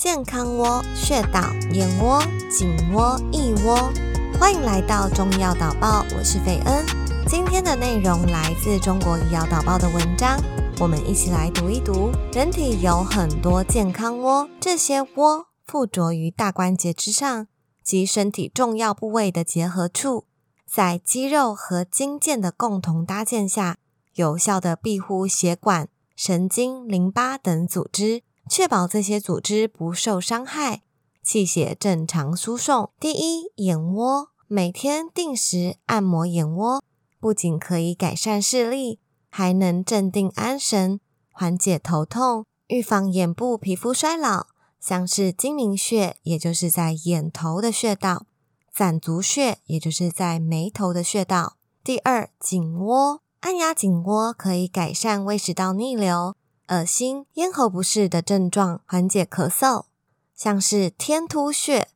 健康窝、穴道、眼窝、颈窝、腋窝。欢迎来到中医药导报，我是斐恩。今天的内容来自中国医药导报的文章，我们一起来读一读。人体有很多健康窝，这些窝附着于大关节之上及身体重要部位的结合处，在肌肉和筋腱的共同搭建下，有效的庇护血管、神经、淋巴等组织。确保这些组织不受伤害，气血正常输送。第一，眼窝，每天定时按摩眼窝，不仅可以改善视力，还能镇定安神，缓解头痛，预防眼部皮肤衰老。像是睛明穴，也就是在眼头的穴道；攒足穴，也就是在眉头的穴道。第二，颈窝，按压颈窝可以改善胃食道逆流。恶心、咽喉不适的症状，缓解咳嗽，像是天突穴。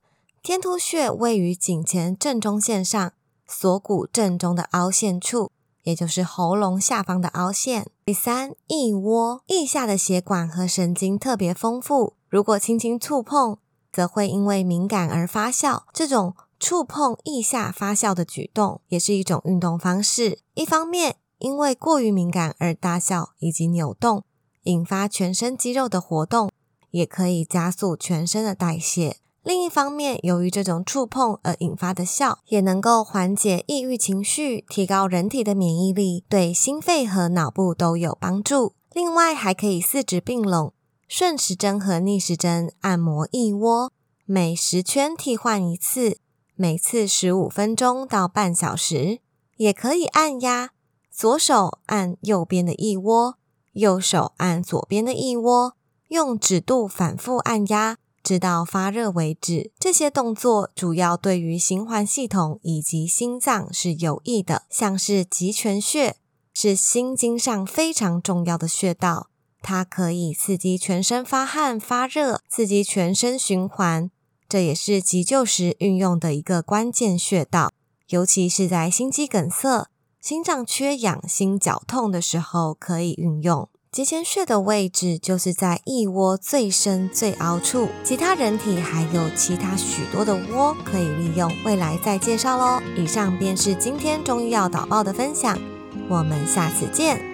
天突穴位于颈前正中线上，锁骨正中的凹陷处，也就是喉咙下方的凹陷。第三，腋窝，腋下的血管和神经特别丰富，如果轻轻触碰，则会因为敏感而发笑。这种触碰腋下发笑的举动，也是一种运动方式。一方面，因为过于敏感而大笑以及扭动。引发全身肌肉的活动，也可以加速全身的代谢。另一方面，由于这种触碰而引发的笑，也能够缓解抑郁情绪，提高人体的免疫力，对心肺和脑部都有帮助。另外，还可以四指并拢，顺时针和逆时针按摩腋窝，每十圈替换一次，每次十五分钟到半小时。也可以按压，左手按右边的腋窝。右手按左边的腋窝，用指肚反复按压，直到发热为止。这些动作主要对于循环系统以及心脏是有益的。像是极泉穴，是心经上非常重要的穴道，它可以刺激全身发汗发热，刺激全身循环，这也是急救时运用的一个关键穴道，尤其是在心肌梗塞。心脏缺氧、心绞痛的时候可以运用极泉穴的位置，就是在腋窝最深最凹处。其他人体还有其他许多的窝可以利用，未来再介绍喽。以上便是今天中医药导报的分享，我们下次见。